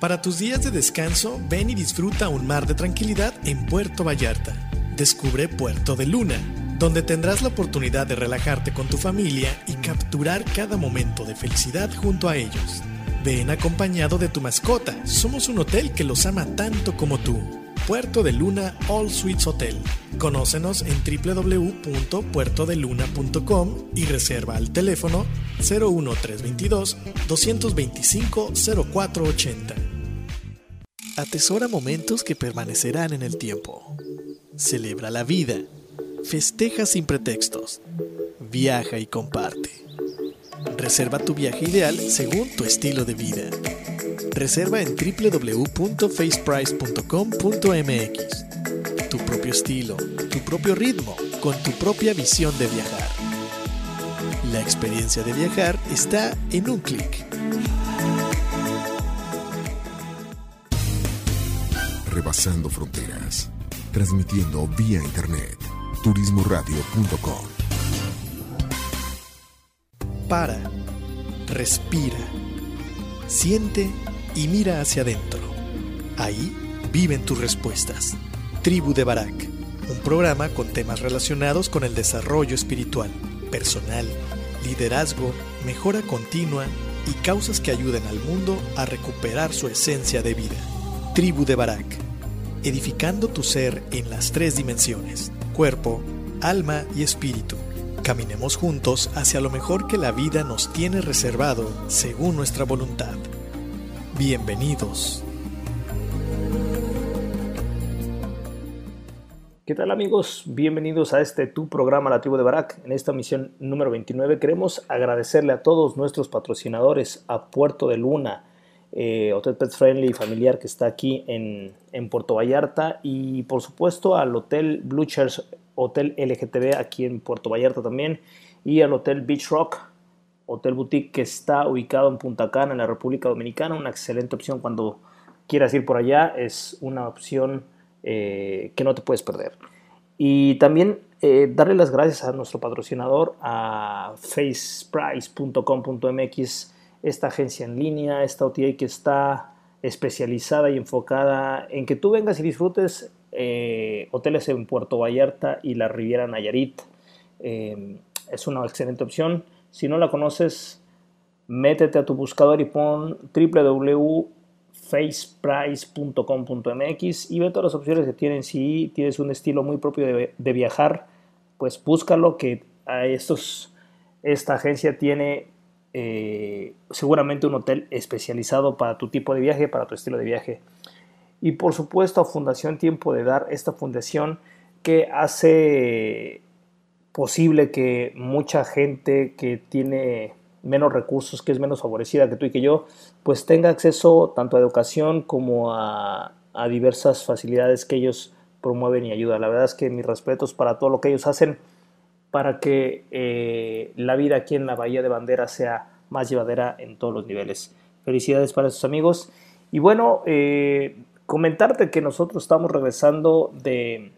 Para tus días de descanso, ven y disfruta un mar de tranquilidad en Puerto Vallarta. Descubre Puerto de Luna, donde tendrás la oportunidad de relajarte con tu familia y capturar cada momento de felicidad junto a ellos. Ven acompañado de tu mascota, somos un hotel que los ama tanto como tú. Puerto de Luna All Suites Hotel. Conócenos en www.puertodeluna.com y reserva al teléfono 01322 225 0480. Atesora momentos que permanecerán en el tiempo. Celebra la vida. Festeja sin pretextos. Viaja y comparte. Reserva tu viaje ideal según tu estilo de vida. Reserva en www.faceprice.com.mx. Tu propio estilo, tu propio ritmo, con tu propia visión de viajar. La experiencia de viajar está en un clic. Rebasando fronteras, transmitiendo vía internet, turismoradio.com. Para, respira, siente y mira hacia adentro. Ahí viven tus respuestas. Tribu de Barak, un programa con temas relacionados con el desarrollo espiritual, personal, liderazgo, mejora continua y causas que ayuden al mundo a recuperar su esencia de vida. Tribu de Barak, edificando tu ser en las tres dimensiones, cuerpo, alma y espíritu. Caminemos juntos hacia lo mejor que la vida nos tiene reservado según nuestra voluntad. Bienvenidos. ¿Qué tal amigos? Bienvenidos a este tu programa La Tribu de Barak. En esta misión número 29 queremos agradecerle a todos nuestros patrocinadores, a Puerto de Luna, eh, Hotel Pet Friendly familiar que está aquí en, en, Puerto Vallarta y por supuesto al Hotel Blue Chairs, Hotel LGTB aquí en Puerto Vallarta también y al Hotel Beach Rock, Hotel Boutique que está ubicado en Punta Cana en la República Dominicana, una excelente opción cuando quieras ir por allá, es una opción eh, que no te puedes perder. Y también eh, darle las gracias a nuestro patrocinador, a faceprice.com.mx, esta agencia en línea, esta OTA que está especializada y enfocada en que tú vengas y disfrutes eh, hoteles en Puerto Vallarta y la Riviera Nayarit. Es una excelente opción. Si no la conoces, métete a tu buscador y pon www.faceprice.com.mx y ve todas las opciones que tienen. Si tienes un estilo muy propio de, viajar, pues búscalo que a estos, esta agencia tiene eh, seguramente un hotel especializado para tu tipo de viaje, para tu estilo de viaje. Y por supuesto Fundación Tiempo de Dar, esta fundación que hace posible que mucha gente que tiene menos recursos, que es menos favorecida que tú y que yo, pues tenga acceso tanto a educación como a, diversas facilidades que ellos promueven y ayudan. La verdad es que mis respetos para todo lo que ellos hacen para que eh, la vida aquí en la Bahía de Bandera sea más llevadera en todos los niveles. Felicidades para esos amigos. Y bueno, eh, comentarte que nosotros estamos regresando de,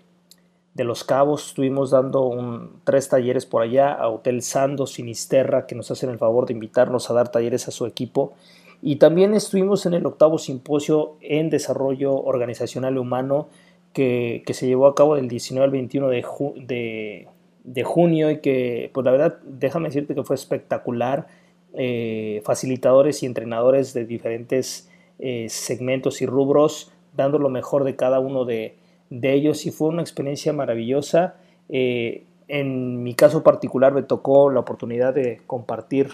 de Los Cabos, estuvimos dando un, tres talleres por allá a Hotel Sando Sinisterra, que nos hacen el favor de invitarnos a dar talleres a su equipo. Y también estuvimos en el octavo simposio en desarrollo organizacional humano que, que se llevó a cabo del 19 al 21 de, de de junio y que, pues la verdad, déjame decirte que fue espectacular. Eh, facilitadores y entrenadores de diferentes eh, segmentos y rubros, dando lo mejor de cada uno de, de, ellos y fue una experiencia maravillosa. Eh, en mi caso particular me tocó la oportunidad de compartir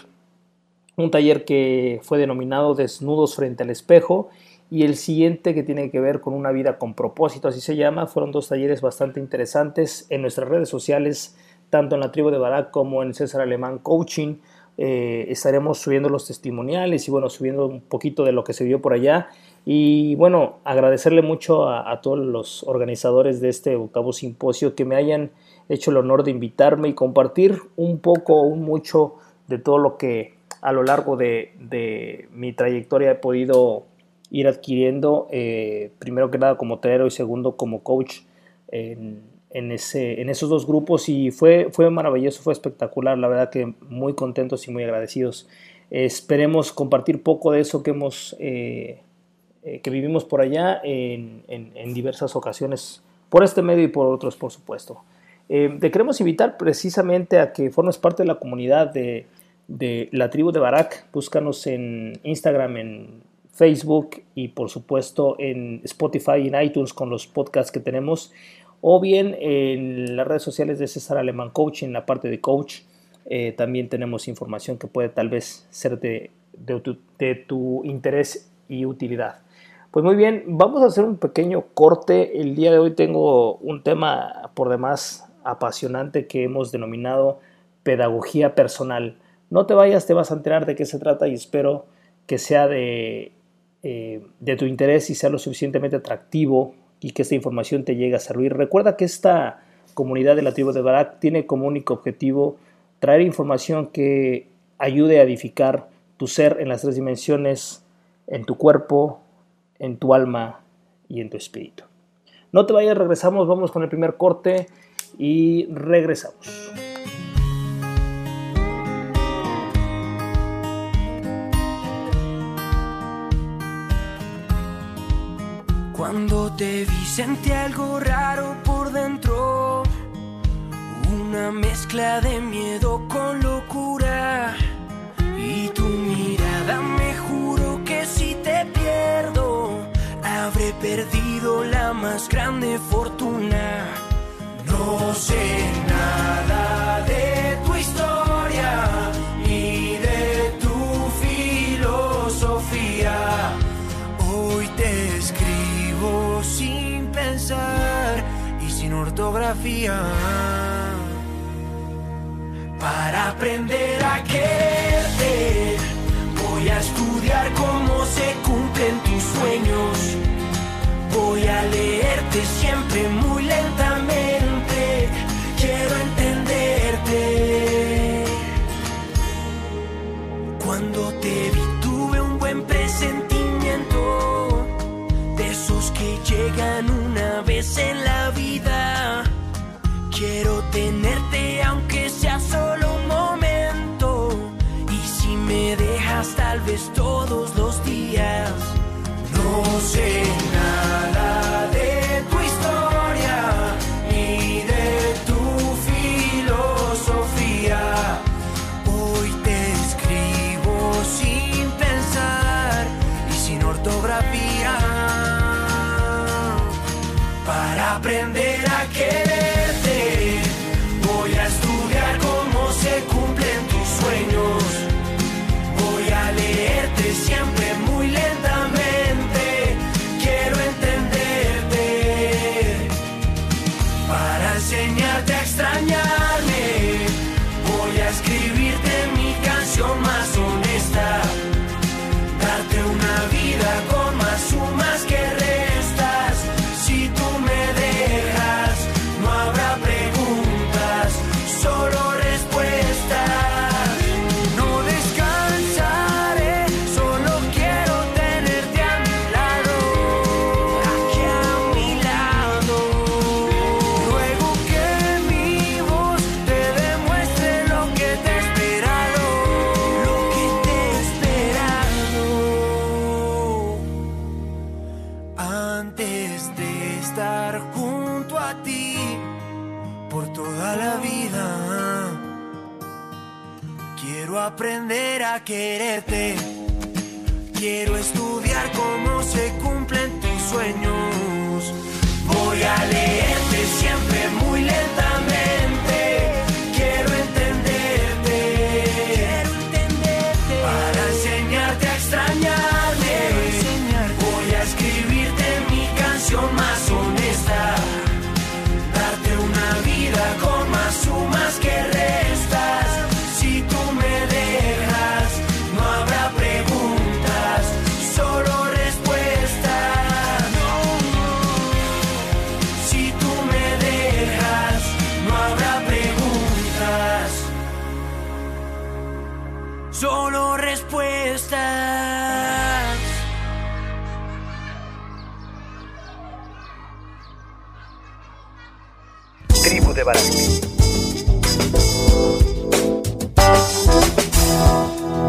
un taller que fue denominado Desnudos frente al espejo y el siguiente que tiene que ver con una vida con propósito, así se llama. Fueron dos talleres bastante interesantes en nuestras redes sociales, tanto en la tribu de Barak como en César Alemán Coaching. Eh, estaremos subiendo los testimoniales y bueno, subiendo un poquito de lo que se vio por allá. Y bueno, agradecerle mucho a, todos los organizadores de este octavo simposio que me hayan hecho el honor de invitarme y compartir un poco, un mucho de todo lo que a lo largo de, mi trayectoria he podido ir adquiriendo, eh, primero que nada como traero y segundo como coach en, en, ese, en esos dos grupos y fue, fue maravilloso, fue espectacular, la verdad que muy contentos y muy agradecidos. esperemos compartir poco de eso que hemos... Eh, eh, que vivimos por allá en, en, diversas ocasiones, por este medio y por otros, por supuesto. te queremos invitar precisamente a que formes parte de la comunidad de, de la tribu de Barak. Búscanos en Instagram, en Facebook y por supuesto en Spotify y en iTunes con los podcasts que tenemos o bien en las redes sociales de César Alemán Coach en la parte de coach eh, también tenemos información que puede tal vez ser de, tu, interés y utilidad. Pues muy bien, vamos a hacer un pequeño corte. El día de hoy tengo un tema por demás apasionante que hemos denominado pedagogía personal. No te vayas, te vas a enterar de qué se trata y espero que sea de eh, de tu interés y sea lo suficientemente atractivo y que esta información te llegue a servir. Recuerda que esta comunidad de la tribu de Barak tiene como único objetivo traer información que ayude a edificar tu ser en las tres dimensiones, en tu cuerpo, en tu alma y en tu espíritu. No te vayas, regresamos, vamos con el primer corte y regresamos. Cuando te vi sentí algo raro por dentro, una mezcla de miedo con locura. Y tu mirada perdido la más grande fortuna. No sé nada de tu historia ni de tu filosofía. Hoy te escribo sin pensar y sin ortografía. Para aprender a quererte, aprender a quererte. Quiero estudiar cómo se cumplen tus sueños. Voy a leerte siempre Barak.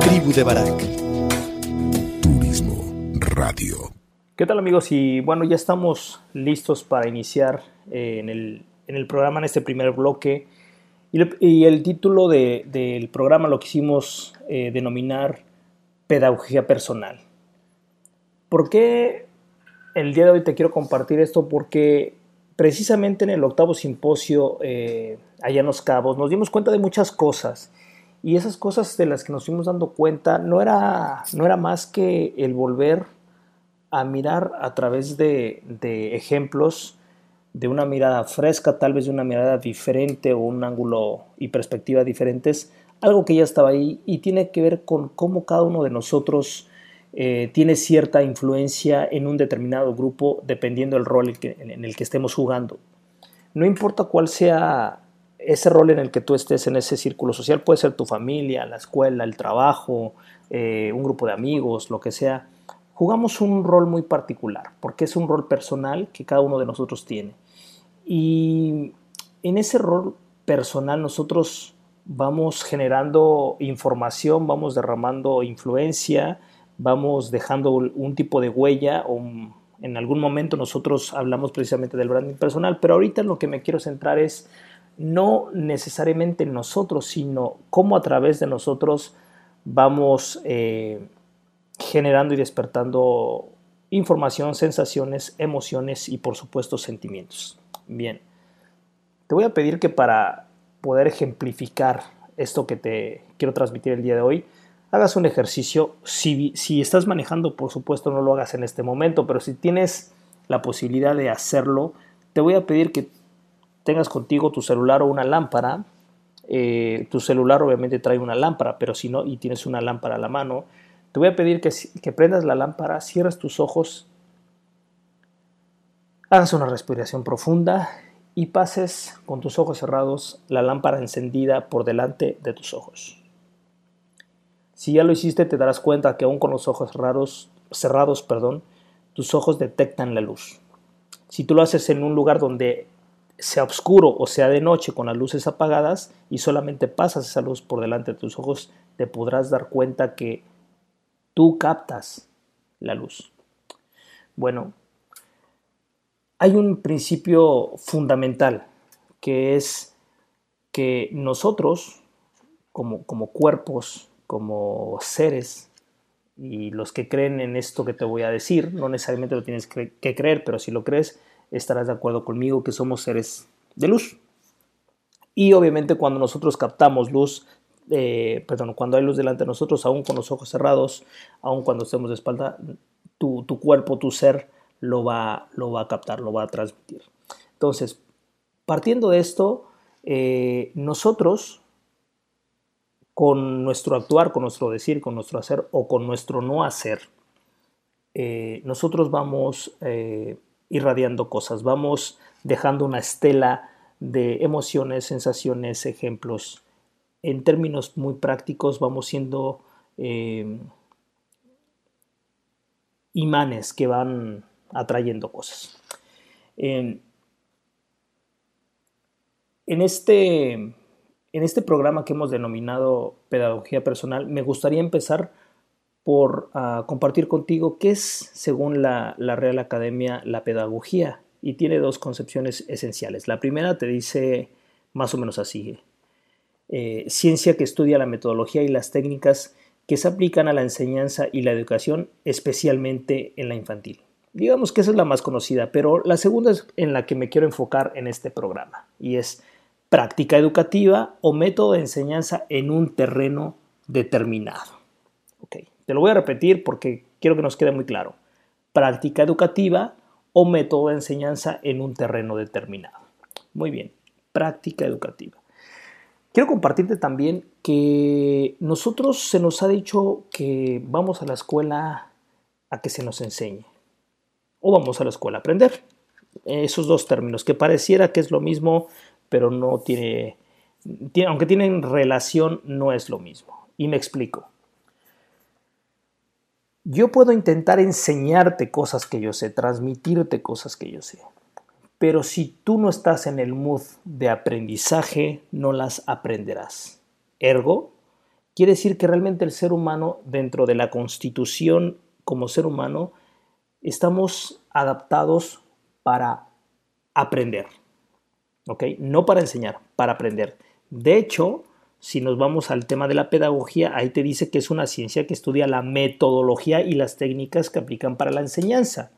Tribu de Barak. Turismo Radio. ¿Qué tal amigos? Y bueno, ya estamos listos para iniciar eh, en, el, en, el, programa, en este primer bloque. Y, le, y el título de, del programa lo quisimos eh, denominar Pedagogía Personal. ¿Por qué el día de hoy te quiero compartir esto? Porque precisamente en el octavo simposio eh, allá en Los Cabos nos dimos cuenta de muchas cosas. Y esas cosas de las que nos fuimos dando cuenta no era, no era más que el volver a mirar a través de, de, ejemplos, de una mirada fresca, tal vez de una mirada diferente o un ángulo y perspectiva diferentes, algo que ya estaba ahí y tiene que ver con cómo cada uno de nosotros eh, tiene cierta influencia en un determinado grupo dependiendo del rol en, el que estemos jugando. No importa cuál sea ese rol en el que tú estés en ese círculo social, puede ser tu familia, la escuela, el trabajo, eh, un grupo de amigos, lo que sea jugamos un rol muy particular, porque es un rol personal que cada uno de nosotros tiene. Y en ese rol personal nosotros vamos generando información, vamos derramando influencia, vamos dejando un tipo de huella o en algún momento nosotros hablamos precisamente del branding personal, pero ahorita lo que me quiero centrar es no necesariamente en nosotros, sino cómo a través de nosotros vamos eh, generando y despertando información, sensaciones, emociones y por supuesto sentimientos. Bien, te voy a pedir que para poder ejemplificar esto que te quiero transmitir el día de hoy, hagas un ejercicio. Si, si estás manejando, por supuesto, no lo hagas en este momento, pero si tienes la posibilidad de hacerlo, te voy a pedir que tengas contigo tu celular o una lámpara. Eh, tu celular obviamente trae una lámpara, pero si no, y tienes una lámpara a la mano, te voy a pedir que, que prendas la lámpara, cierres tus ojos, hagas una respiración profunda y pases con tus ojos cerrados la lámpara encendida por delante de tus ojos. Si ya lo hiciste, te darás cuenta que aún con los ojos cerrados, cerrados perdón, tus ojos detectan la luz. Si tú lo haces en un lugar donde sea oscuro o sea de noche con las luces apagadas y solamente pasas esa luz por delante de tus ojos, te podrás dar cuenta que tú captas la luz. Bueno, hay un principio fundamental que es que nosotros, como, como cuerpos, como seres, y los que creen en esto que te voy a decir, no necesariamente lo tienes que creer, pero si lo crees, estarás de acuerdo conmigo que somos seres de luz. Y obviamente cuando nosotros captamos luz, eh, perdón, cuando hay luz delante de nosotros, aún con los ojos cerrados, aún cuando estemos de espalda, tu, cuerpo, tu ser lo va, lo va a captar, lo va a transmitir. Entonces, partiendo de esto, eh, nosotros, con nuestro actuar, con nuestro decir, con nuestro hacer o con nuestro no hacer, eh, nosotros vamos eh, irradiando cosas, vamos dejando una estela de emociones, sensaciones, ejemplos, en términos muy prácticos vamos siendo eh, imanes que van atrayendo cosas. En, este, en este programa que hemos denominado Pedagogía Personal, me gustaría empezar por uh, compartir contigo qué es, según la, la Real Academia, la pedagogía. Y tiene dos concepciones esenciales. La primera te dice más o menos así, eh, ciencia que estudia la metodología y las técnicas que se aplican a la enseñanza y la educación, especialmente en la infantil. Digamos que esa es la más conocida, pero la segunda es en la que me quiero enfocar en este programa, y es práctica educativa o método de enseñanza en un terreno determinado. Okay. Te lo voy a repetir porque quiero que nos quede muy claro. Práctica educativa o método de enseñanza en un terreno determinado. Muy bien, práctica educativa. Quiero compartirte también que nosotros se nos ha dicho que vamos a la escuela a que se nos enseñe o vamos a la escuela a aprender. Esos dos términos que pareciera que es lo mismo, pero no tiene, tiene aunque tienen relación, no es lo mismo. Y me explico. Yo puedo intentar enseñarte cosas que yo sé, transmitirte cosas que yo sé, pero si tú no estás en el mood de aprendizaje, no las aprenderás. Ergo, quiere decir que realmente el ser humano, dentro de la constitución como ser humano, estamos adaptados para aprender. ¿Ok? No para enseñar, para aprender. De hecho, si nos vamos al tema de la pedagogía, ahí te dice que es una ciencia que estudia la metodología y las técnicas que aplican para la enseñanza.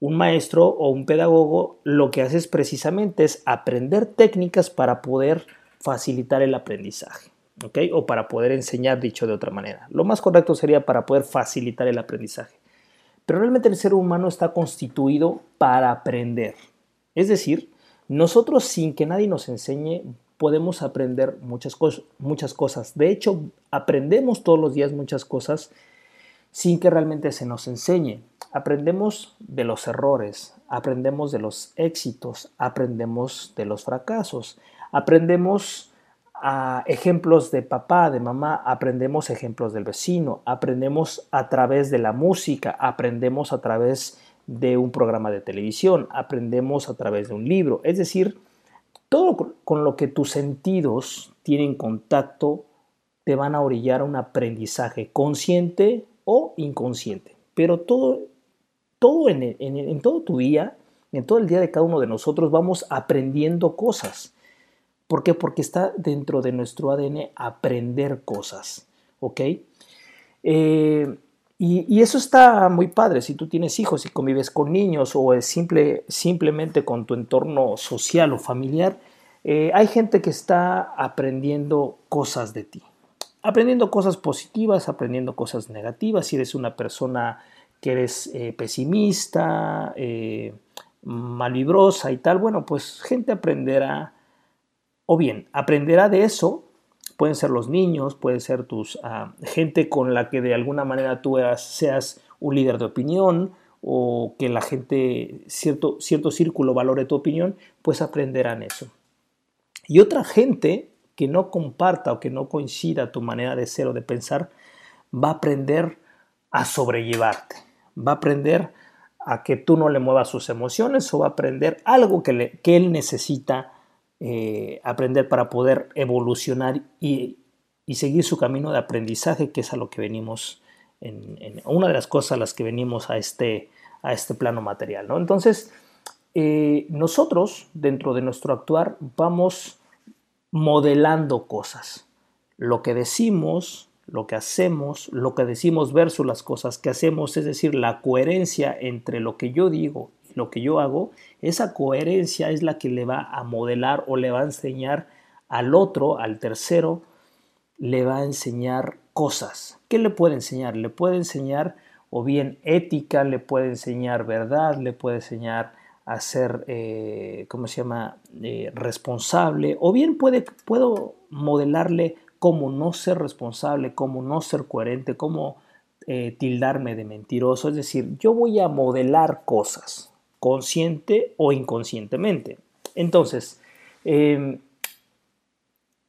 Un maestro o un pedagogo lo que hace es precisamente es aprender técnicas para poder facilitar el aprendizaje, ¿ok? O para poder enseñar, dicho de otra manera. Lo más correcto sería para poder facilitar el aprendizaje. Pero realmente el ser humano está constituido para aprender. Es decir, nosotros sin que nadie nos enseñe podemos aprender muchas, cosas, muchas cosas. De hecho, aprendemos todos los días muchas cosas sin que realmente se nos enseñe. Aprendemos de los errores, aprendemos de los éxitos, aprendemos de los fracasos, aprendemos a ejemplos de papá, de mamá, aprendemos ejemplos del vecino, aprendemos a través de la música, aprendemos a través de un programa de televisión, aprendemos a través de un libro. Es decir, todo con lo que tus sentidos tienen contacto te van a orillar a un aprendizaje consciente o inconsciente. Pero todo, todo en, en todo tu día, en todo el día de cada uno de nosotros, vamos aprendiendo cosas. ¿Por qué? Porque está dentro de nuestro ADN aprender cosas, ¿ok? Eh, y, eso está muy padre si tú tienes hijos y convives con niños o es simple, simplemente con tu entorno social o familiar. Eh, hay gente que está aprendiendo cosas de ti, aprendiendo cosas positivas, aprendiendo cosas negativas. Si eres una persona que eres eh, pesimista, malvibrosa y tal, bueno, pues gente aprenderá o bien, aprenderá de eso, pueden ser los niños, pueden ser tus ah, gente con la que de alguna manera tú seas un líder de opinión o que la gente, cierto, cierto círculo valore tu opinión, pues aprenderán eso. Y otra gente que no comparta o que no coincida tu manera de ser o de pensar, va a aprender a sobrellevarte, va a aprender a que tú no le muevas sus emociones o va a aprender algo que, le, que él necesita eh, aprender para poder evolucionar y, seguir su camino de aprendizaje, que es a lo que venimos, en, una de las cosas a las que venimos a este, a este plano material. ¿no? Entonces, eh, nosotros, dentro de nuestro actuar, vamos modelando cosas. Lo que decimos, lo que hacemos, lo que decimos versus las cosas que hacemos, es decir, la coherencia entre lo que yo digo lo que yo hago, esa coherencia es la que le va a modelar o le va a enseñar al otro, al tercero, le va a enseñar cosas. ¿Qué le puede enseñar? Le puede enseñar o bien ética, le puede enseñar verdad, le puede enseñar a ser, eh, ¿cómo se llama?, eh, responsable, o bien puede, puedo modelarle cómo no ser responsable, cómo no ser coherente, cómo eh, tildarme de mentiroso. Es decir, yo voy a modelar cosas, consciente o inconscientemente. Entonces, em,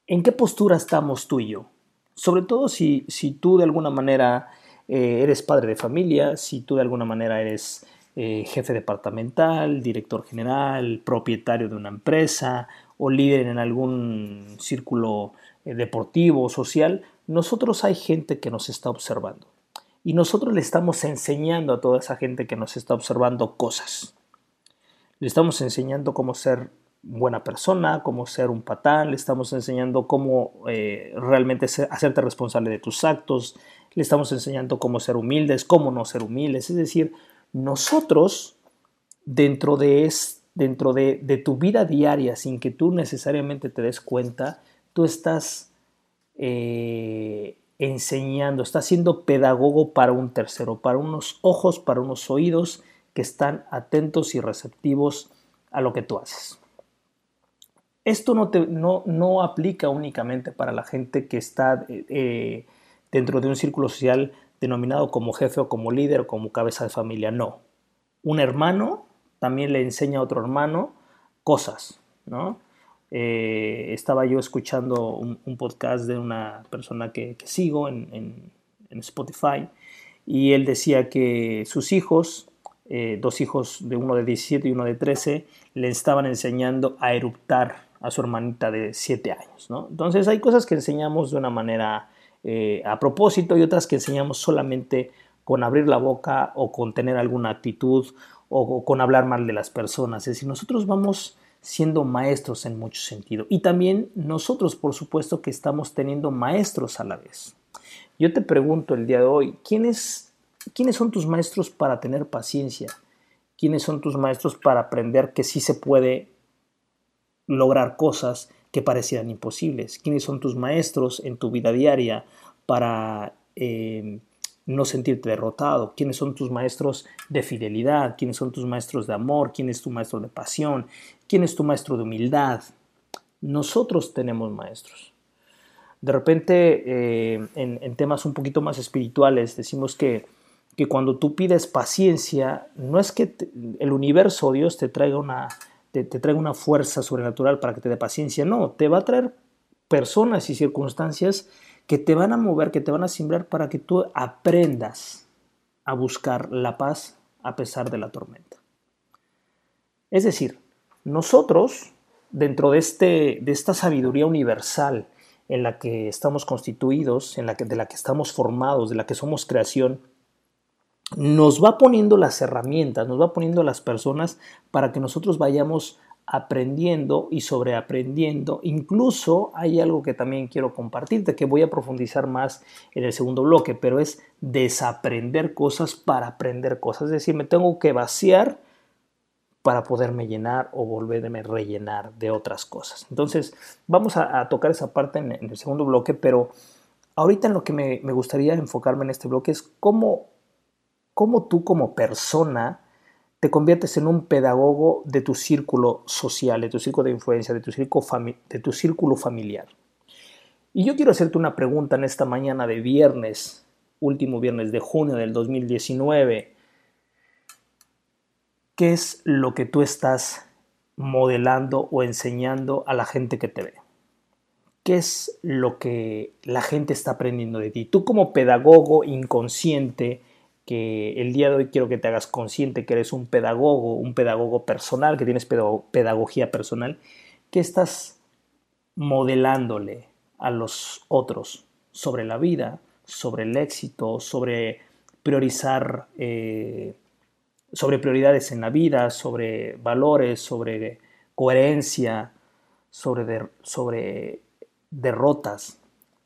¿en qué postura estamos tú y yo? Sobre todo si, si tú de alguna manera eh, eres padre de familia, si tú de alguna manera eres eh, jefe departamental, director general, propietario de una empresa o líder en algún círculo eh, deportivo o social, nosotros hay gente que nos está observando. Y nosotros le estamos enseñando a toda esa gente que nos está observando cosas. Le estamos enseñando cómo ser buena persona, cómo ser un patán, le estamos enseñando cómo eh, realmente hacerte responsable de tus actos, le estamos enseñando cómo ser humildes, cómo no ser humildes. Es decir, nosotros, dentro de, dentro de, tu vida diaria, sin que tú necesariamente te des cuenta, tú estás eh, enseñando, estás siendo pedagogo para un tercero, para unos ojos, para unos oídos, que están atentos y receptivos a lo que tú haces. Esto no, te, no, no aplica únicamente para la gente que está eh, dentro de un círculo social denominado como jefe o como líder o como cabeza de familia, no. Un hermano también le enseña a otro hermano cosas, ¿no? Eh, estaba yo escuchando un, podcast de una persona que, sigo en, en Spotify y él decía que sus hijos eh, dos hijos de uno de 17 y uno de 13, le estaban enseñando a eruptar a su hermanita de 7 años. ¿no? Entonces hay cosas que enseñamos de una manera eh, a propósito y otras que enseñamos solamente con abrir la boca o con tener alguna actitud o, con hablar mal de las personas. Es decir, nosotros vamos siendo maestros en mucho sentido. Y también nosotros, por supuesto, que estamos teniendo maestros a la vez. Yo te pregunto el día de hoy, ¿quiénes, ¿quiénes son tus maestros para tener paciencia? ¿Quiénes son tus maestros para aprender que sí se puede lograr cosas que parecían imposibles? ¿Quiénes son tus maestros en tu vida diaria para eh, no sentirte derrotado? ¿Quiénes son tus maestros de fidelidad? ¿Quiénes son tus maestros de amor? ¿Quién es tu maestro de pasión? ¿Quién es tu maestro de humildad? Nosotros tenemos maestros. De repente, eh, en, temas un poquito más espirituales, decimos que, que cuando tú pides paciencia, no es que el universo, Dios, te traiga una te, traiga una fuerza sobrenatural para que te dé paciencia. No, te va a traer personas y circunstancias que te van a mover, que te van a sembrar para que tú aprendas a buscar la paz a pesar de la tormenta. Es decir, nosotros, dentro de, este, de esta sabiduría universal en la que estamos constituidos, en la que, de la que estamos formados, de la que somos creación, nos va poniendo las herramientas, nos va poniendo las personas para que nosotros vayamos aprendiendo y sobreaprendiendo. Incluso hay algo que también quiero compartirte, que voy a profundizar más en el segundo bloque, pero es desaprender cosas para aprender cosas. Es decir, me tengo que vaciar para poderme llenar o volverme a rellenar de otras cosas. Entonces, vamos a, tocar esa parte en, el segundo bloque, pero ahorita en lo que me, me gustaría enfocarme en este bloque es cómo cómo tú como persona te conviertes en un pedagogo de tu círculo social, de tu círculo de influencia, de tu círculo, familiar. Y yo quiero hacerte una pregunta en esta mañana de viernes, último viernes de junio del 2019. ¿Qué es lo que tú estás modelando o enseñando a la gente que te ve? ¿Qué es lo que la gente está aprendiendo de ti? Tú como pedagogo inconsciente, que el día de hoy quiero que te hagas consciente que eres un pedagogo, un pedagogo personal, que tienes pedagogía personal, que estás modelándole a los otros sobre la vida, sobre el éxito, sobre priorizar, eh, sobre prioridades en la vida, sobre valores, sobre coherencia, sobre, sobre derrotas,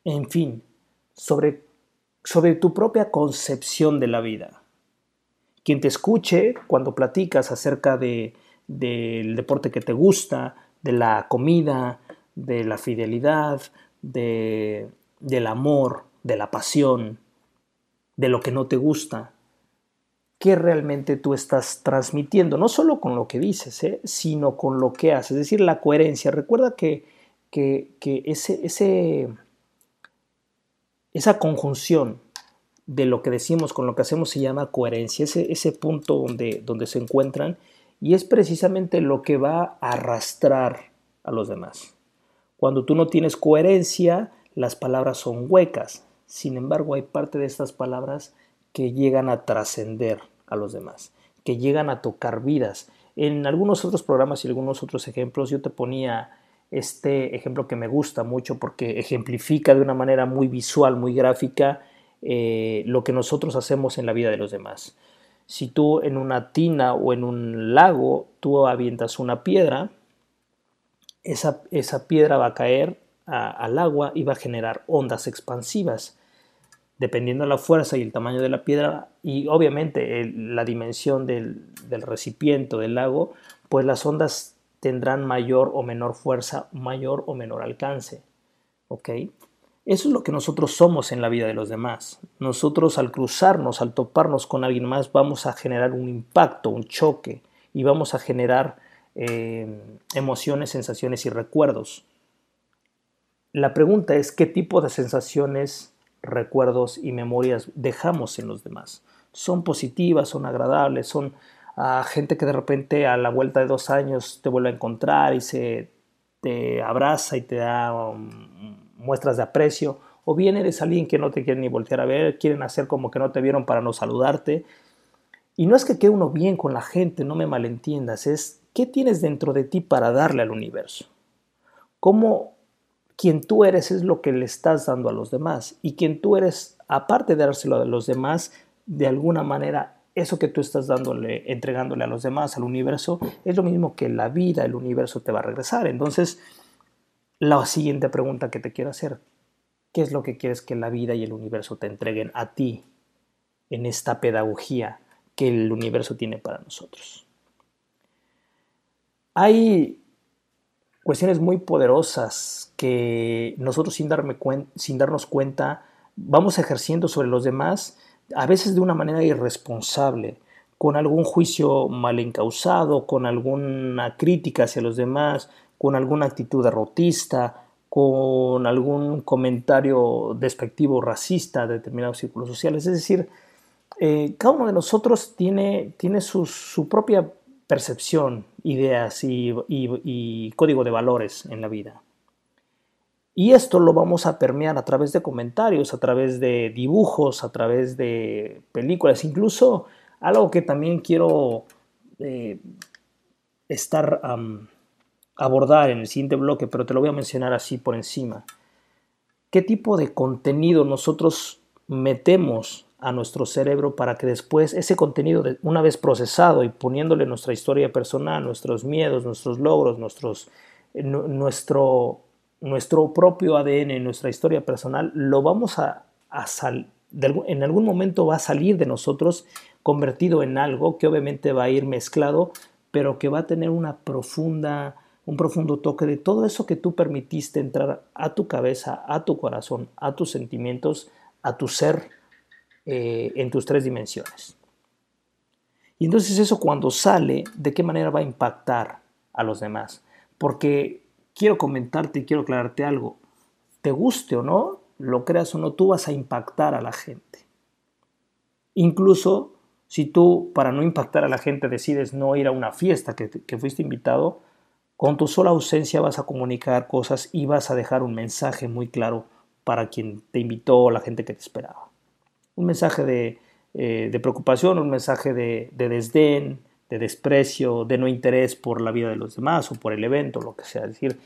en fin, sobre sobre tu propia concepción de la vida. Quien te escuche cuando platicas acerca de, del deporte que te gusta, de la comida, de la fidelidad, de, del amor, de la pasión, de lo que no te gusta, qué realmente tú estás transmitiendo, no solo con lo que dices, ¿eh? sino con lo que haces, es decir, la coherencia. Recuerda que, que, que ese, ese, esa conjunción de lo que decimos con lo que hacemos se llama coherencia, ese, ese punto donde, donde se encuentran y es precisamente lo que va a arrastrar a los demás. Cuando tú no tienes coherencia, las palabras son huecas. Sin embargo, hay parte de estas palabras que llegan a trascender a los demás, que llegan a tocar vidas. En algunos otros programas y algunos otros ejemplos yo te ponía este ejemplo que me gusta mucho porque ejemplifica de una manera muy visual, muy gráfica, eh, lo que nosotros hacemos en la vida de los demás. Si tú en una tina o en un lago, tú avientas una piedra, esa, esa piedra va a caer al agua y va a generar ondas expansivas. Dependiendo de la fuerza y el tamaño de la piedra y obviamente la dimensión del, del recipiente del lago, pues las ondas tendrán mayor o menor fuerza, mayor o menor alcance. ¿Ok? Eso es lo que nosotros somos en la vida de los demás. Nosotros al cruzarnos, al toparnos con alguien más, vamos a generar un impacto, un choque y vamos a generar eh, emociones, sensaciones y recuerdos. La pregunta es qué tipo de sensaciones, recuerdos y memorias dejamos en los demás. ¿Son positivas, son agradables, son a gente que de repente a la vuelta de dos años te vuelve a encontrar y se te abraza y te da um, muestras de aprecio, o bien eres alguien que no te quiere ni voltear a ver, quieren hacer como que no te vieron para no saludarte. Y no es que quede uno bien con la gente, no me malentiendas, es qué tienes dentro de ti para darle al universo. Cómo quien tú eres es lo que le estás dando a los demás y quien tú eres, aparte de dárselo a los demás, de alguna manera eso que tú estás dándole, entregándole a los demás, al universo, es lo mismo que la vida, el universo te va a regresar. Entonces, la siguiente pregunta que te quiero hacer, ¿qué es lo que quieres que la vida y el universo te entreguen a ti en esta pedagogía que el universo tiene para nosotros? Hay cuestiones muy poderosas que nosotros sin, darme sin darnos cuenta vamos ejerciendo sobre los demás, a veces de una manera irresponsable, con algún juicio mal encausado, con alguna crítica hacia los demás, con alguna actitud derrotista, con algún comentario despectivo racista de determinados círculos sociales. Es decir, eh, cada uno de nosotros tiene, tiene su propia percepción, ideas y, código de valores en la vida. Y esto lo vamos a permear a través de comentarios, a través de dibujos, a través de películas, incluso algo que también quiero eh, estar abordar en el siguiente bloque, pero te lo voy a mencionar así por encima. ¿Qué tipo de contenido nosotros metemos a nuestro cerebro para que después ese contenido, una vez procesado y poniéndole nuestra historia personal, nuestros miedos, nuestros logros, nuestros, eh, nuestro, nuestro propio ADN, nuestra historia personal, lo vamos a, a en algún momento va a salir de nosotros convertido en algo que obviamente va a ir mezclado, pero que va a tener una profunda, un profundo toque de todo eso que tú permitiste entrar a tu cabeza, a tu corazón, a tus sentimientos, a tu ser eh, en tus tres dimensiones. Y entonces eso cuando sale, ¿de qué manera va a impactar a los demás? Porque quiero comentarte y quiero aclararte algo. Te guste o no, lo creas o no, tú vas a impactar a la gente. Incluso si tú, para no impactar a la gente, decides no ir a una fiesta que, fuiste invitado, con tu sola ausencia vas a comunicar cosas y vas a dejar un mensaje muy claro para quien te invitó o la gente que te esperaba un mensaje eh, de, preocupación, un mensaje de, desdén, de desprecio, de no interés por la vida de los demás o por el evento, lo que sea. Es decir,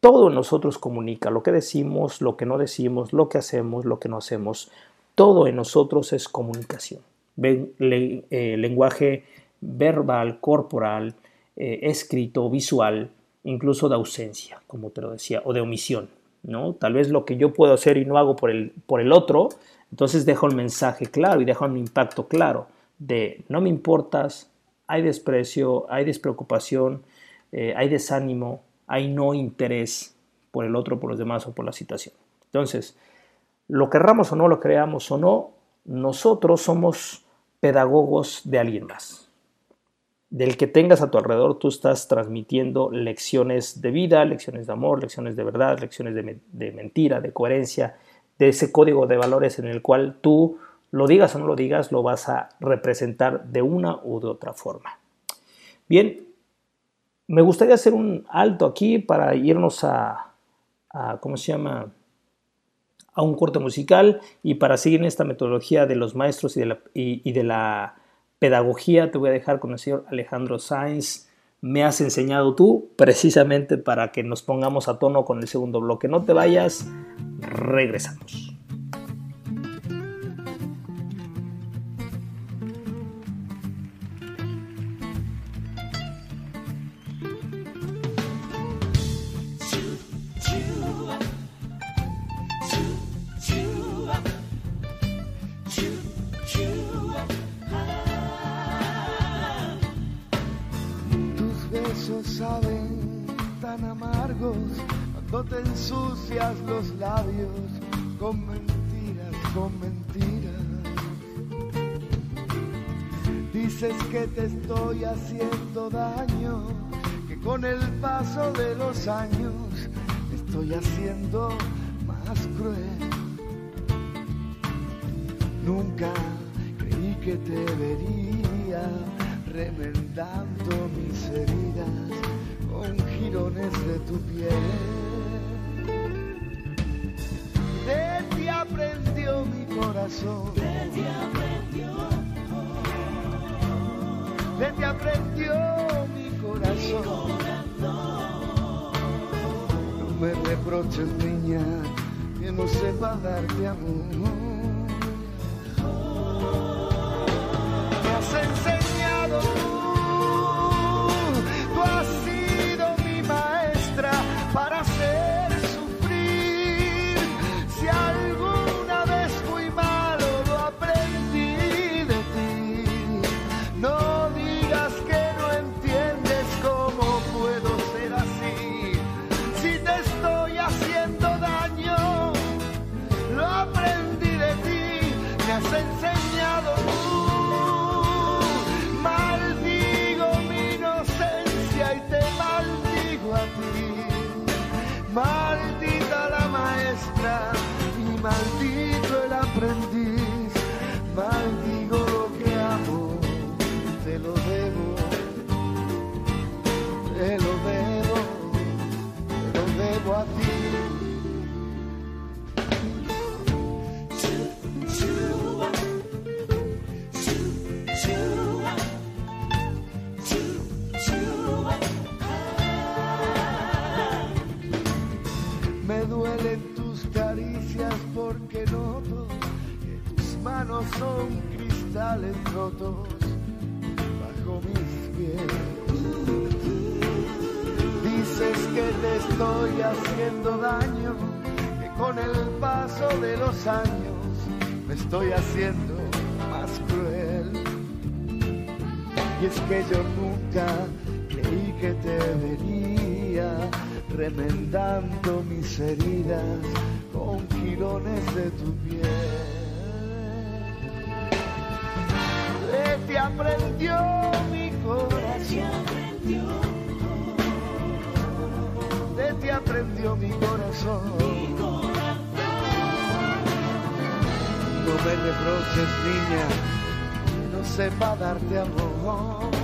todo en nosotros comunica, lo que decimos, lo que no decimos, lo que hacemos, lo que no hacemos, todo en nosotros es comunicación. Eh, lenguaje verbal, corporal, eh, escrito, visual, incluso de ausencia, como te lo decía, o de omisión. ¿no? Tal vez lo que yo puedo hacer y no hago por el, por el otro, entonces dejo el mensaje claro y dejo un impacto claro de no me importas, hay desprecio, hay despreocupación, eh, hay desánimo, hay no interés por el otro, por los demás o por la situación. Entonces, lo querramos o no, lo creamos o no, nosotros somos pedagogos de alguien más. Del que tengas a tu alrededor, tú estás transmitiendo lecciones de vida, lecciones de amor, lecciones de verdad, lecciones de, de mentira, de coherencia, de ese código de valores en el cual tú lo digas o no lo digas, lo vas a representar de una u de otra forma. Bien, me gustaría hacer un alto aquí para irnos a, ¿cómo se llama? A un corte musical y para seguir en esta metodología de los maestros y de la, y de la pedagogía, te voy a dejar con el señor Alejandro Sainz. Me has enseñado tú precisamente para que nos pongamos a tono con el segundo bloque. No te vayas, regresamos. Que yo nunca creí que te vería remendando mis heridas con jirones de tu piel. De ti aprendió mi corazón. De ti aprendió mi corazón. No me reproches, niña, sepa darte amor.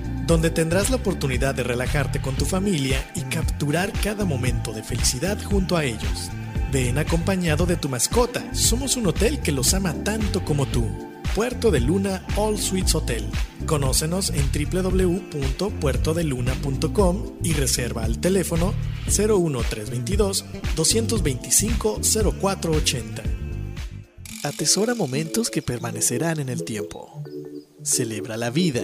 donde tendrás la oportunidad de relajarte con tu familia y capturar cada momento de felicidad junto a ellos. Ven acompañado de tu mascota, somos un hotel que los ama tanto como tú. Puerto de Luna All Suites Hotel. Conócenos en www.puertodeluna.com y reserva al teléfono 01322 225 0480. Atesora momentos que permanecerán en el tiempo. Celebra la vida.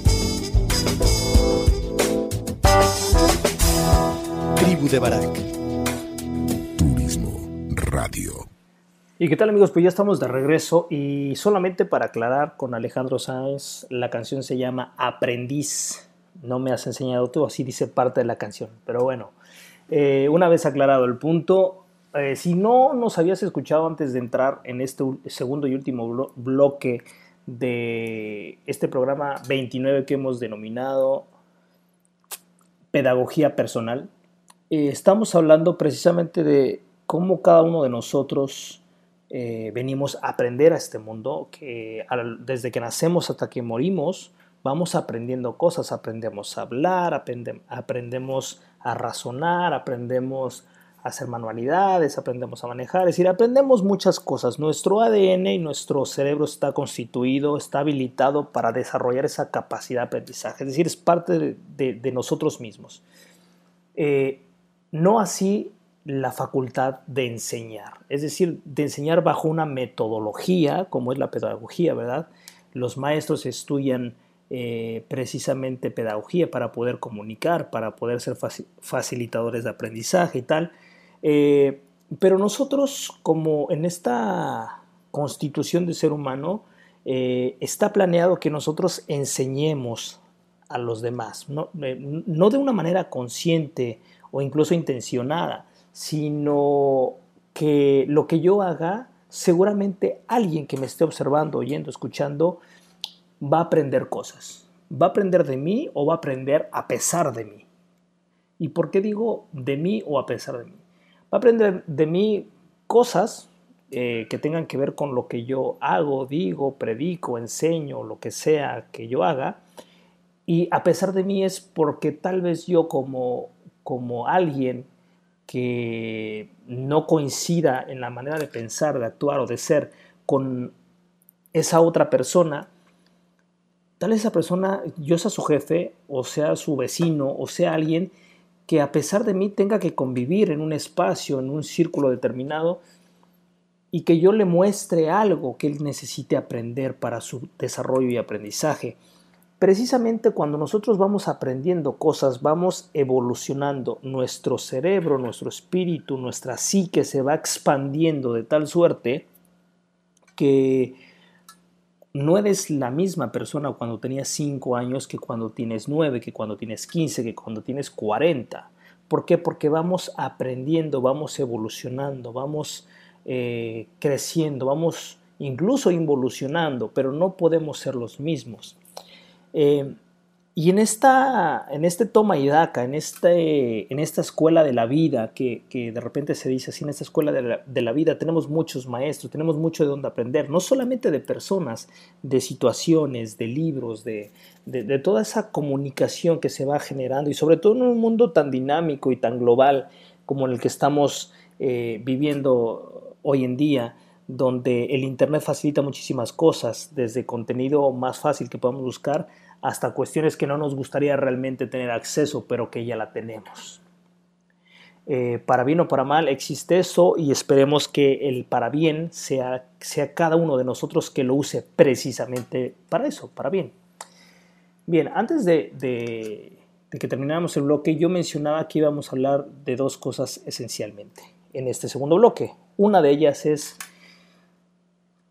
Tribu de Barak. Turismo Radio. ¿Y qué tal amigos? Pues ya estamos de regreso y solamente para aclarar con Alejandro Sáenz, la canción se llama Aprendiz. No me has enseñado tú, así dice parte de la canción. Pero bueno, eh, una vez aclarado el punto, eh, si no nos habías escuchado antes de entrar en este segundo y último blo- bloque de este programa 29 que hemos denominado Pedagogía Personal, eh, estamos hablando precisamente de cómo cada uno de nosotros eh, venimos a aprender a este mundo, que desde que nacemos hasta que morimos, vamos aprendiendo cosas, aprendemos a hablar, aprende- aprendemos a razonar, aprendemos a hacer manualidades, aprendemos a manejar, es decir, aprendemos muchas cosas. Nuestro ADN y nuestro cerebro está constituido, está habilitado para desarrollar esa capacidad de aprendizaje, es decir, es parte de nosotros mismos. Eh, no así la facultad de enseñar, es decir, de enseñar bajo una metodología, como es la pedagogía, ¿verdad? Los maestros estudian eh, precisamente pedagogía para poder comunicar, para poder ser faci- facilitadores de aprendizaje y tal. Eh, pero nosotros, como en esta constitución de ser humano, eh, está planeado que nosotros enseñemos a los demás, no de una manera consciente o incluso intencionada, sino que lo que yo haga, seguramente alguien que me esté observando, oyendo, escuchando, va a aprender cosas. Va a aprender de mí o va a aprender a pesar de mí. ¿Y por qué digo de mí o a pesar de mí? Va a aprender de mí cosas eh, que tengan que ver con lo que yo hago, digo, predico, enseño, lo que sea que yo haga. Y a pesar de mí es porque tal vez yo como, como alguien que no coincida en la manera de pensar, de actuar o de ser con esa otra persona, tal esa persona, yo sea su jefe, o sea su vecino, o sea alguien que a pesar de mí tenga que convivir en un espacio, en un círculo determinado, y que yo le muestre algo que él necesite aprender para su desarrollo y aprendizaje. Precisamente cuando nosotros vamos aprendiendo cosas, vamos evolucionando, nuestro cerebro, nuestro espíritu, nuestra psique se va expandiendo de tal suerte que no eres la misma persona cuando tenías 5 años que cuando tienes 9, que cuando tienes 15, que cuando tienes 40. ¿Por qué? Porque vamos aprendiendo, vamos evolucionando, vamos eh, creciendo, vamos incluso involucionando, pero no podemos ser los mismos. Eh, y en esta, en este toma y daca, en, este, en esta escuela de la vida, que, que, de repente se dice así, en esta escuela de la, de la, vida tenemos muchos maestros, tenemos mucho de donde aprender, no solamente de personas, de situaciones, de libros, de, de, de toda esa comunicación que se va generando y sobre todo en un mundo tan dinámico y tan global como en el que estamos eh, viviendo hoy en día, donde el Internet facilita muchísimas cosas, desde contenido más fácil que podamos buscar hasta cuestiones que no nos gustaría realmente tener acceso, pero que ya la tenemos. Eh, para bien o para mal existe eso y esperemos que el para bien sea, sea cada uno de nosotros que lo use precisamente para eso, para bien. Bien, antes de, de, de que termináramos el bloque, yo mencionaba que íbamos a hablar de dos cosas esencialmente en este segundo bloque. Una de ellas es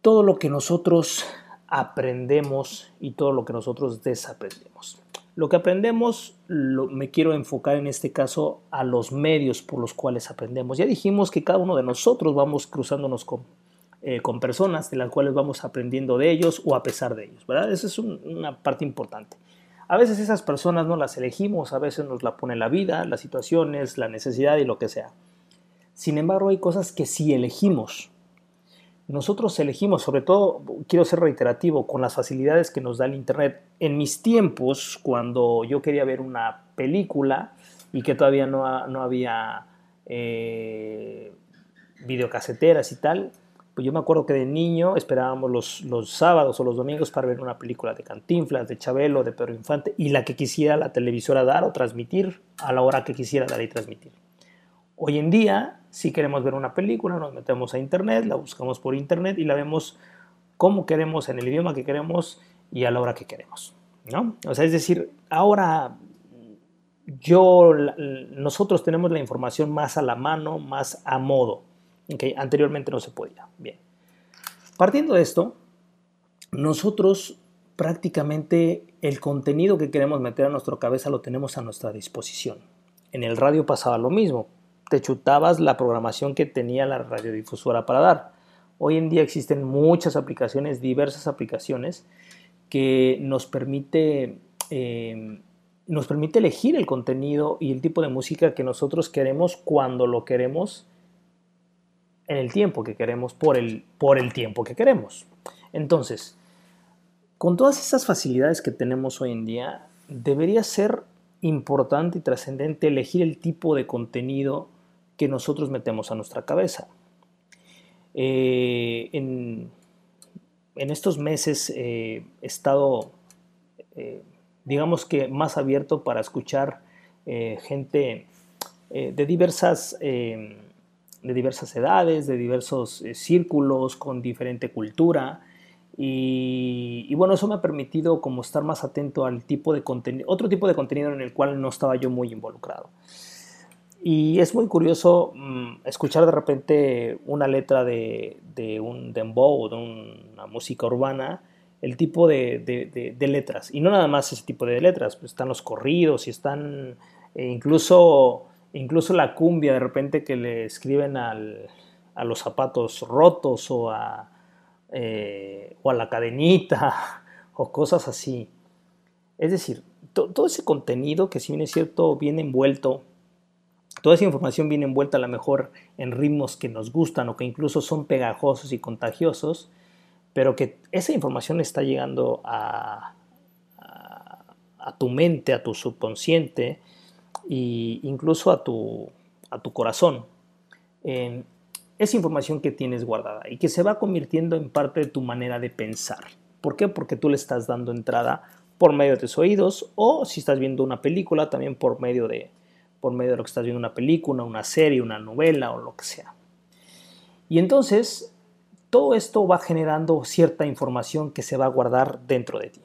todo lo que nosotros aprendemos y todo lo que nosotros desaprendemos. Lo que aprendemos me quiero enfocar en este caso a los medios por los cuales aprendemos. Ya dijimos que cada uno de nosotros vamos cruzándonos con, eh, con personas de las cuales vamos aprendiendo de ellos o a pesar de ellos, ¿verdad? Esa es un, una parte importante. A veces esas personas no las elegimos, a veces nos la pone la vida, las situaciones, la necesidad y lo que sea. Sin embargo, hay cosas que sí elegimos. Nosotros elegimos, sobre todo, quiero ser reiterativo, con las facilidades que nos da el Internet. En mis tiempos, cuando yo quería ver una película y que todavía no, no había eh, videocaseteras y tal, pues yo me acuerdo que de niño esperábamos los, los sábados o los domingos para ver una película de Cantinflas, de Chabelo, de Pedro Infante y la que quisiera la televisora dar o transmitir a la hora que quisiera dar y transmitir. Hoy en día, si queremos ver una película, nos metemos a internet, la buscamos por internet y la vemos como queremos, en el idioma que queremos y a la hora que queremos. ¿no? O sea, es decir, ahora yo, nosotros tenemos la información más a la mano, más a modo. Okay, anteriormente no se podía. Bien. Partiendo de esto, nosotros prácticamente el contenido que queremos meter a nuestra cabeza lo tenemos a nuestra disposición. En el radio pasaba lo mismo. Te chutabas la programación que tenía la radiodifusora para dar. Hoy en día existen muchas aplicaciones, diversas aplicaciones, que nos permite, eh, nos permite elegir el contenido y el tipo de música que nosotros queremos cuando lo queremos en el tiempo que queremos por el, por el tiempo que queremos. Entonces, con todas esas facilidades que tenemos hoy en día, debería ser importante y trascendente elegir el tipo de contenido que nosotros metemos a nuestra cabeza. Eh, en, estos meses eh, he estado, eh, digamos que, más abierto para escuchar gente de diversas de diversas edades, de diversos círculos, con diferente cultura. Y, bueno, eso me ha permitido como estar más atento al tipo de contenido, otro tipo de contenido en el cual no estaba yo muy involucrado. Y es muy curioso mm, escuchar de repente una letra de, de un dembow, de una música urbana, el tipo de, de, letras. Y no nada más ese tipo de letras, pues están los corridos y están eh, incluso incluso la cumbia de repente que le escriben al, a los zapatos rotos o a, eh, o a la cadenita o cosas así. Es decir, todo ese contenido que si bien es cierto viene envuelto, toda esa información viene envuelta a lo mejor en ritmos que nos gustan o que incluso son pegajosos y contagiosos, pero que esa información está llegando a, tu mente, a tu subconsciente, e incluso a tu, a tu corazón. Eh, es información que tienes guardada y que se va convirtiendo en parte de tu manera de pensar. ¿Por qué? Porque tú le estás dando entrada por medio de tus oídos o si estás viendo una película también por medio de, por medio de lo que estás viendo una película, una serie, una novela o lo que sea. Y entonces todo esto va generando cierta información que se va a guardar dentro de ti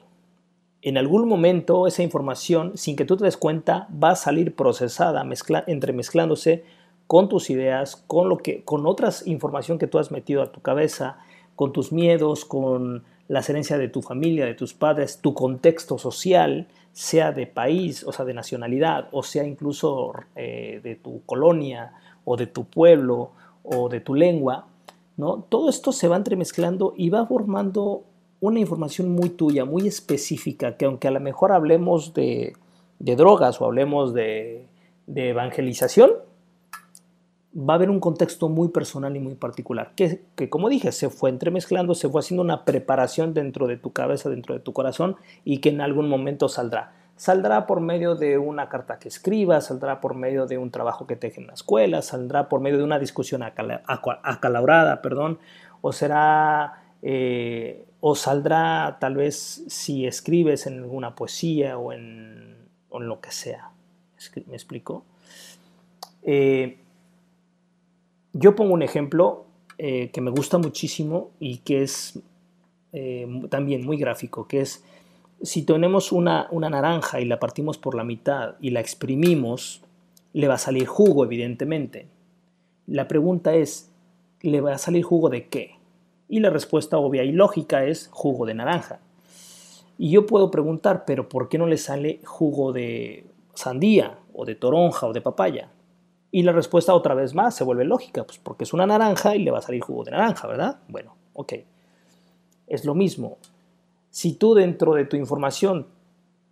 en algún momento esa información, sin que tú te des cuenta, va a salir procesada, entremezclándose con tus ideas, con, lo que, con otras información que tú has metido a tu cabeza, con tus miedos, con la herencia de tu familia, de tus padres, tu contexto social, sea de país, o sea, de nacionalidad, o sea incluso eh, de tu colonia, o de tu pueblo, o de tu lengua, ¿no? Todo esto se va entremezclando y va formando una información muy tuya, muy específica, que aunque a lo mejor hablemos de, drogas o hablemos de, evangelización, va a haber un contexto muy personal y muy particular, que, que, como dije, se fue entremezclando, se fue haciendo una preparación dentro de tu cabeza, dentro de tu corazón, y que en algún momento saldrá. Saldrá por medio de una carta que escribas, saldrá por medio de un trabajo que te deje en la escuela, saldrá por medio de una discusión acalabrada, perdón, o será eh, o saldrá tal vez si escribes en alguna poesía o en, lo que sea. ¿Me explico? Eh, yo pongo un ejemplo eh, que me gusta muchísimo y que es también muy gráfico, que es si tenemos una, una naranja y la partimos por la mitad y la exprimimos, le va a salir jugo, evidentemente. La pregunta es, ¿le va a salir jugo de qué? Y la respuesta obvia y lógica es jugo de naranja. Y yo puedo preguntar, pero ¿por qué no le sale jugo de sandía o de toronja o de papaya? Y la respuesta otra vez más se vuelve lógica, pues porque es una naranja y le va a salir jugo de naranja, ¿verdad? Bueno, ok. Es lo mismo. Si tú dentro de tu información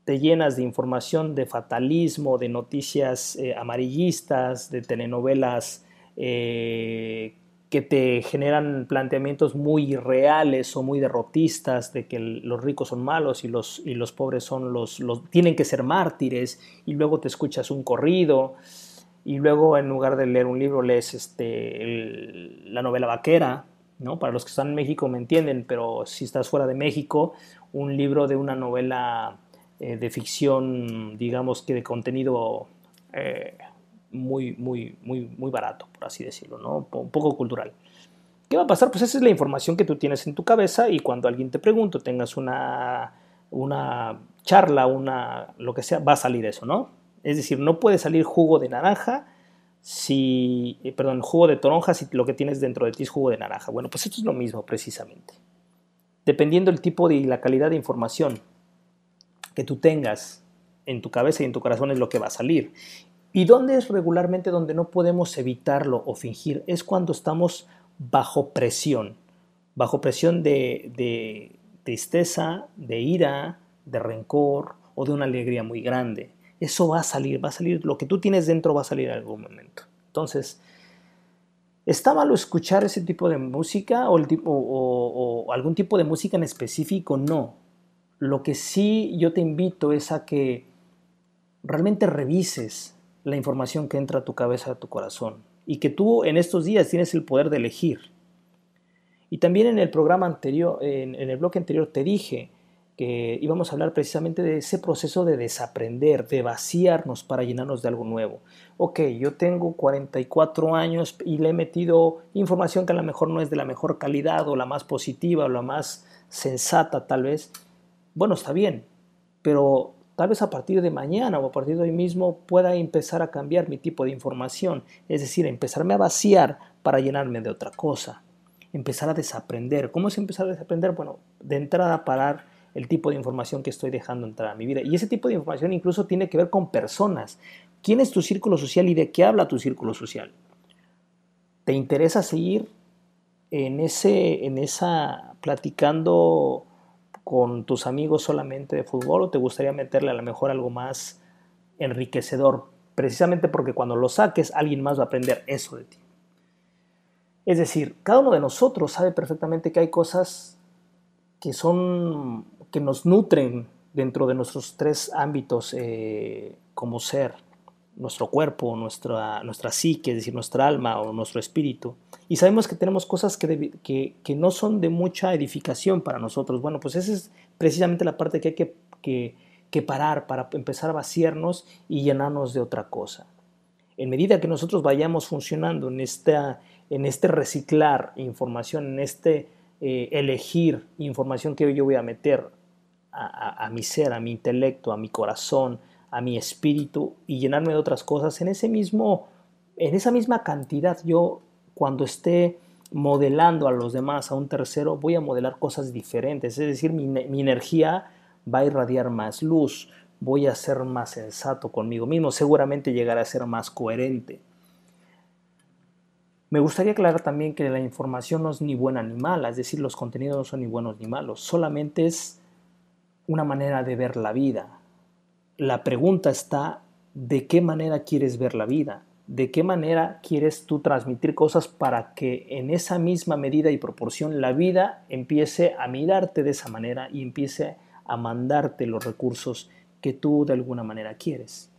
te llenas de información de fatalismo, de noticias eh, amarillistas, de telenovelas eh, que te generan planteamientos muy irreales o muy derrotistas de que los ricos son malos y los, y los pobres son los, los, tienen que ser mártires y luego te escuchas un corrido y luego en lugar de leer un libro lees este, la novela vaquera, ¿no? Para los que están en México me entienden, pero si estás fuera de México, un libro de una novela eh, de ficción, digamos que de contenido eh, muy, muy, muy, muy barato, por así decirlo, ¿no? Un poco cultural. ¿Qué va a pasar? Pues esa es la información que tú tienes en tu cabeza y cuando alguien te pregunte, tengas una, una charla, una, lo que sea, va a salir eso, ¿no? Es decir, no puede salir jugo de naranja si, eh, perdón, jugo de toronja si lo que tienes dentro de ti es jugo de naranja. Bueno, pues esto es lo mismo precisamente. Dependiendo el tipo y la calidad de información que tú tengas en tu cabeza y en tu corazón es lo que va a salir. ¿Y dónde es regularmente donde no podemos evitarlo o fingir? Es cuando estamos bajo presión, bajo presión de tristeza, de ira, de rencor o de una alegría muy grande. Eso va a salir, va a salir, lo que tú tienes dentro va a salir en algún momento. Entonces, ¿está malo escuchar ese tipo de música o, algún tipo de música en específico? No. Lo que sí yo te invito es a que realmente revises la información que entra a tu cabeza, a tu corazón, y que tú en estos días tienes el poder de elegir. Y también en el programa anterior, en el bloque anterior te dije que íbamos a hablar precisamente de ese proceso de desaprender, de vaciarnos para llenarnos de algo nuevo. Ok, yo tengo 44 años y le he metido información que a lo mejor no es de la mejor calidad o la más positiva o la más sensata tal vez. Bueno, está bien, pero tal vez a partir de mañana o a partir de hoy mismo pueda empezar a cambiar mi tipo de información, es decir, empezarme a vaciar para llenarme de otra cosa, empezar a desaprender. ¿Cómo es empezar a desaprender? Bueno, de entrada parar el tipo de información que estoy dejando entrar a mi vida. Y ese tipo de información incluso tiene que ver con personas. ¿Quién es tu círculo social y de qué habla tu círculo social? ¿Te interesa seguir en, ese, en esa platicando con tus amigos solamente de fútbol o te gustaría meterle a lo mejor algo más enriquecedor? Precisamente porque cuando lo saques alguien más va a aprender eso de ti. Es decir, cada uno de nosotros sabe perfectamente que hay cosas que son que nos nutren dentro de nuestros tres ámbitos eh, como ser, nuestro cuerpo, nuestra, nuestra psique, es decir, nuestra alma o nuestro espíritu. Y sabemos que tenemos cosas que, que, que, no son de mucha edificación para nosotros. Bueno, pues esa es precisamente la parte que hay que, que, que parar para empezar a vaciarnos y llenarnos de otra cosa. En medida que nosotros vayamos funcionando en, esta, en este reciclar información, en este eh, elegir información que yo voy a meter a, mi ser, a mi intelecto, a mi corazón, a mi espíritu y llenarme de otras cosas en ese mismo, en esa misma cantidad. Yo cuando esté modelando a los demás, a un tercero, voy a modelar cosas diferentes. Es decir, mi, mi energía va a irradiar más luz, voy a ser más sensato conmigo mismo, seguramente llegaré a ser más coherente. Me gustaría aclarar también que la información no es ni buena ni mala, es decir, los contenidos no son ni buenos ni malos, solamente es una manera de ver la vida. La pregunta está, ¿de qué manera quieres ver la vida? ¿De qué manera quieres tú transmitir cosas para que en esa misma medida y proporción la vida empiece a mirarte de esa manera y empiece a mandarte los recursos que tú de alguna manera quieres?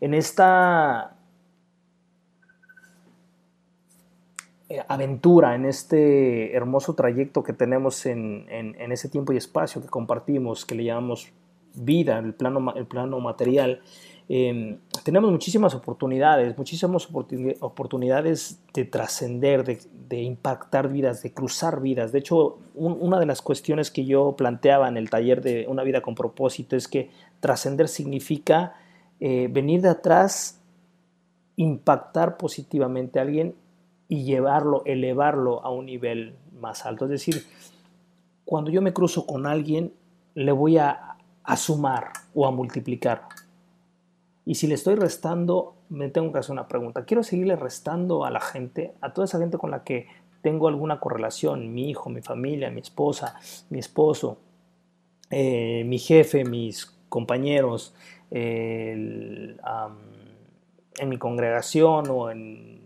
En esta aventura, en este hermoso trayecto que tenemos en, en, ese tiempo y espacio que compartimos, que le llamamos vida, el plano, el plano material, eh, tenemos muchísimas oportunidades, muchísimas oportunidades de trascender, de, impactar vidas, de cruzar vidas. De hecho, un, una de las cuestiones que yo planteaba en el taller de Una vida con propósito es que trascender significa eh, venir de atrás, impactar positivamente a alguien y llevarlo, elevarlo a un nivel más alto. Es decir, cuando yo me cruzo con alguien, le voy a, a sumar o a multiplicar. Y si le estoy restando, me tengo que hacer una pregunta. ¿Quiero seguirle restando a la gente, a toda esa gente con la que tengo alguna correlación? Mi hijo, mi familia, mi esposa, mi esposo, eh, mi jefe, mis compañeros, en mi congregación o en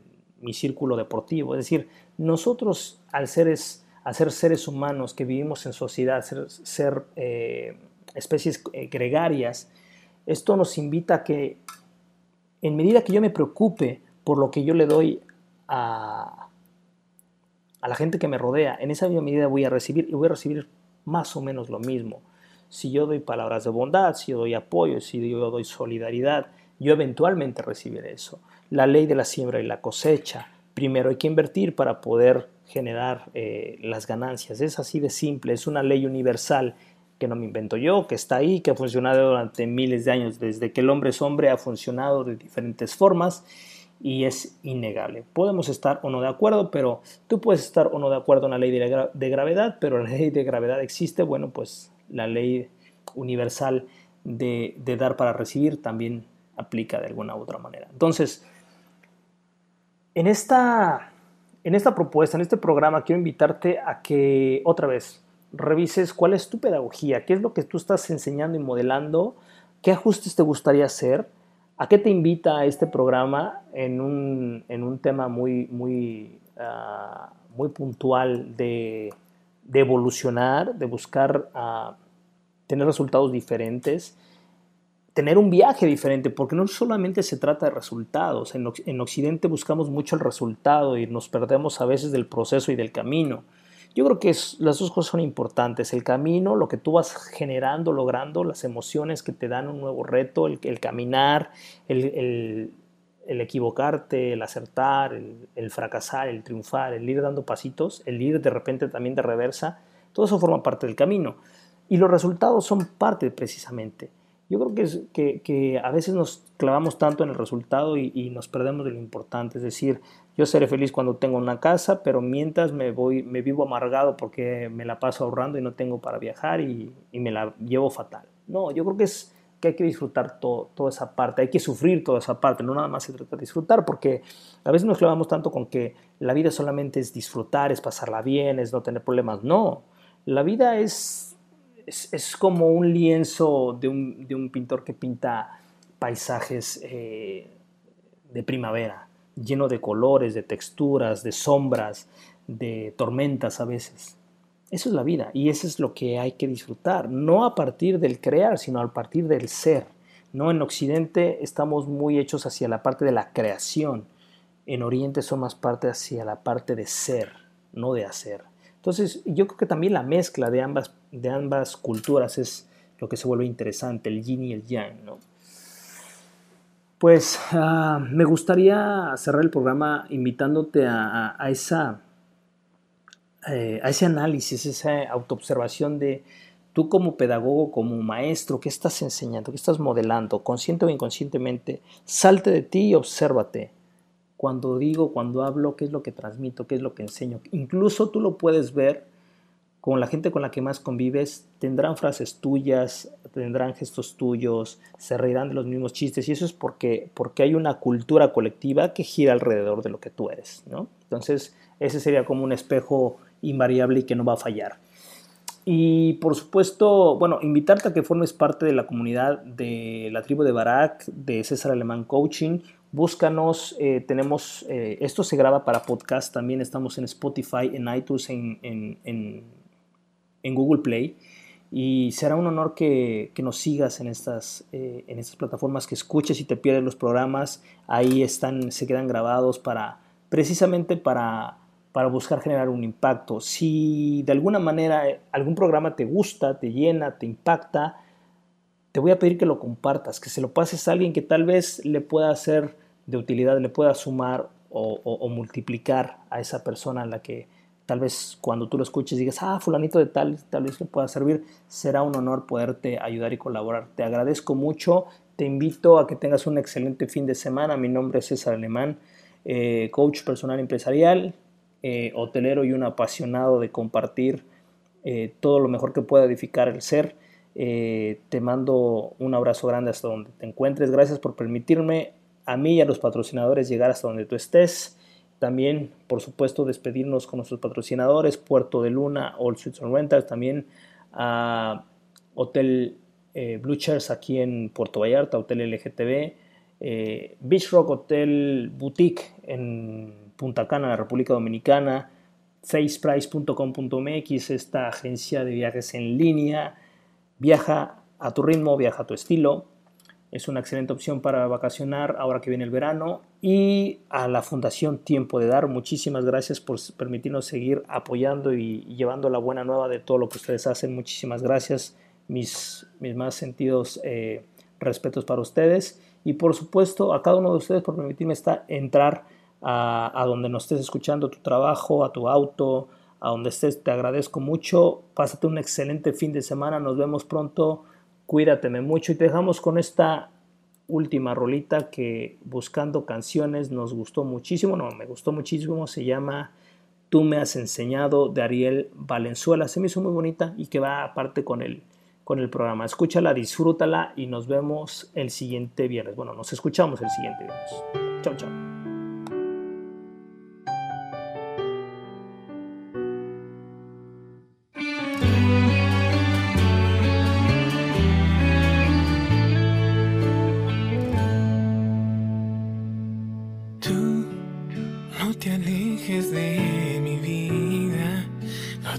mi círculo deportivo. Es decir, nosotros al seres, ser seres humanos que vivimos en sociedad, ser, ser eh, especies eh, gregarias, esto nos invita a que en medida que yo me preocupe por lo que yo le doy a, a la gente que me rodea, en esa misma medida voy a recibir y voy a recibir más o menos lo mismo. Si yo doy palabras de bondad, si yo doy apoyo, si yo doy solidaridad, yo eventualmente recibiré eso. La ley de la siembra y la cosecha. Primero hay que invertir para poder generar eh, las ganancias. Es así de simple, es una ley universal que no me invento yo, que está ahí, que ha funcionado durante miles de años. Desde que el hombre es hombre ha funcionado de diferentes formas y es innegable. Podemos estar o no de acuerdo, pero tú puedes estar o no de acuerdo en la ley de, gra de gravedad, pero la ley de gravedad existe. Bueno, pues la ley universal de, de dar para recibir también aplica de alguna u otra manera. Entonces, en esta, en esta propuesta, en este programa, quiero invitarte a que otra vez revises cuál es tu pedagogía, qué es lo que tú estás enseñando y modelando, qué ajustes te gustaría hacer, a qué te invita este programa en un, en un tema muy, muy, uh, muy puntual de, evolucionar, de buscar uh, tener resultados diferentes tener un viaje diferente, porque no solamente se trata de resultados, en, en, Occidente buscamos mucho el resultado y nos perdemos a veces del proceso y del camino. Yo creo que es, las dos cosas son importantes, el camino, lo que tú vas generando, logrando, las emociones que te dan un nuevo reto, el, el caminar, el, el, el, equivocarte, el acertar, el fracasar, el triunfar, el ir dando pasitos, el ir de repente también de reversa, todo eso forma parte del camino. Y los resultados son parte precisamente. Yo creo que, es, que, que, a veces nos clavamos tanto en el resultado y, y, nos perdemos de lo importante. Es decir, yo seré feliz cuando tengo una casa, pero mientras me, voy, me vivo amargado porque me la paso ahorrando y no tengo para viajar y, y me la llevo fatal. No, yo creo que es que hay que disfrutar todo, toda esa parte, hay que sufrir toda esa parte, no nada más se trata de disfrutar, porque a veces nos clavamos tanto con que la vida solamente es disfrutar, es pasarla bien, es no tener problemas. No, la vida es es, es, como un lienzo de un, de un, pintor que pinta paisajes eh, de primavera, lleno de colores, de texturas, de sombras, de tormentas a veces. Eso es la vida y eso es lo que hay que disfrutar, no a partir del crear, sino a partir del ser. ¿no? En Occidente estamos muy hechos hacia la parte de la creación, en Oriente son más parte hacia la parte de ser, no de hacer. Entonces, yo creo que también la mezcla de ambas, de ambas culturas es lo que se vuelve interesante, el yin y el yang, ¿no? Pues uh, me gustaría cerrar el programa invitándote a esa, eh, a ese análisis, esa autoobservación de tú como pedagogo, como maestro, ¿qué estás enseñando? ¿Qué estás modelando? Consciente o inconscientemente, salte de ti y obsérvate cuando digo, cuando hablo, qué es lo que transmito, qué es lo que enseño. Incluso tú lo puedes ver con la gente con la que más convives, tendrán frases tuyas, tendrán gestos tuyos, se reirán de los mismos chistes y eso es porque, porque hay una cultura colectiva que gira alrededor de lo que tú eres, ¿no? Entonces, ese sería como un espejo invariable y que no va a fallar. Y por supuesto, bueno, invitarte a que formes parte de la comunidad de la tribu de Barak, de César Alemán Coaching, búscanos, eh, tenemos, eh, esto se graba para podcast, también estamos en Spotify, en iTunes, en, en, en, en Google Play, y será un honor que, que nos sigas en estas, eh, en estas plataformas, que escuches y te pierdes los programas, ahí están, se quedan grabados para, precisamente para, para buscar generar un impacto. Si de alguna manera algún programa te gusta, te llena, te impacta, te voy a pedir que lo compartas, que se lo pases a alguien que tal vez le pueda hacer de utilidad le pueda sumar o, o, o, multiplicar a esa persona a la que tal vez cuando tú lo escuches digas, ah, fulanito de tal, tal vez le pueda servir, será un honor poderte ayudar y colaborar. Te agradezco mucho, te invito a que tengas un excelente fin de semana. Mi nombre es César Alemán, eh, coach personal empresarial, eh, hotelero y un apasionado de compartir eh, todo lo mejor que pueda edificar el ser. Te mando un abrazo grande hasta donde te encuentres. Gracias por permitirme a mí y a los patrocinadores llegar hasta donde tú estés. También, por supuesto, despedirnos con nuestros patrocinadores, Puerto de Luna, All Suites and Rentals, también a Hotel eh, Blue Chairs aquí en Puerto Vallarta, Hotel LGTB, eh, Beach Rock Hotel Boutique en Punta Cana, República Dominicana, faceprice.com.mx, esta agencia de viajes en línea, viaja a tu ritmo, viaja a tu estilo, es una excelente opción para vacacionar ahora que viene el verano. Y a la Fundación Tiempo de Dar, muchísimas gracias por permitirnos seguir apoyando y, llevando la buena nueva de todo lo que ustedes hacen. Muchísimas gracias. Mis, mis más sentidos eh, respetos para ustedes. Y por supuesto a cada uno de ustedes por permitirme estar, entrar a, a donde nos estés escuchando, tu trabajo, a tu auto, a donde estés. Te agradezco mucho. Pásate un excelente fin de semana. Nos vemos pronto Cuídateme mucho y te dejamos con esta última rolita que buscando canciones nos gustó muchísimo, no, me gustó muchísimo, se llama Tú me has enseñado de Ariel Valenzuela, se me hizo muy bonita y que va aparte con el, con el programa. Escúchala, disfrútala y nos vemos el siguiente viernes. Bueno, nos escuchamos el siguiente viernes. Chao, chao.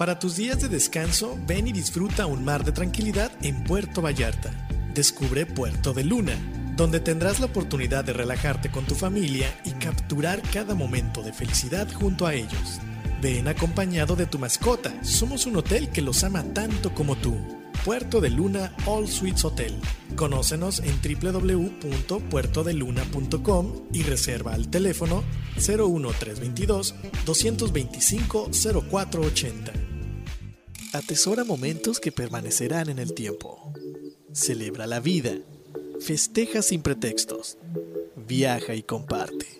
Para tus días de descanso, ven y disfruta un mar de tranquilidad en Puerto Vallarta. Descubre Puerto de Luna, donde tendrás la oportunidad de relajarte con tu familia y capturar cada momento de felicidad junto a ellos. Ven acompañado de tu mascota. Somos un hotel que los ama tanto como tú. Puerto de Luna All Suites Hotel. Conócenos en www.puertodeluna.com y reserva al teléfono 01322 225 0480. Atesora momentos que permanecerán en el tiempo. Celebra la vida. Festeja sin pretextos. Viaja y comparte.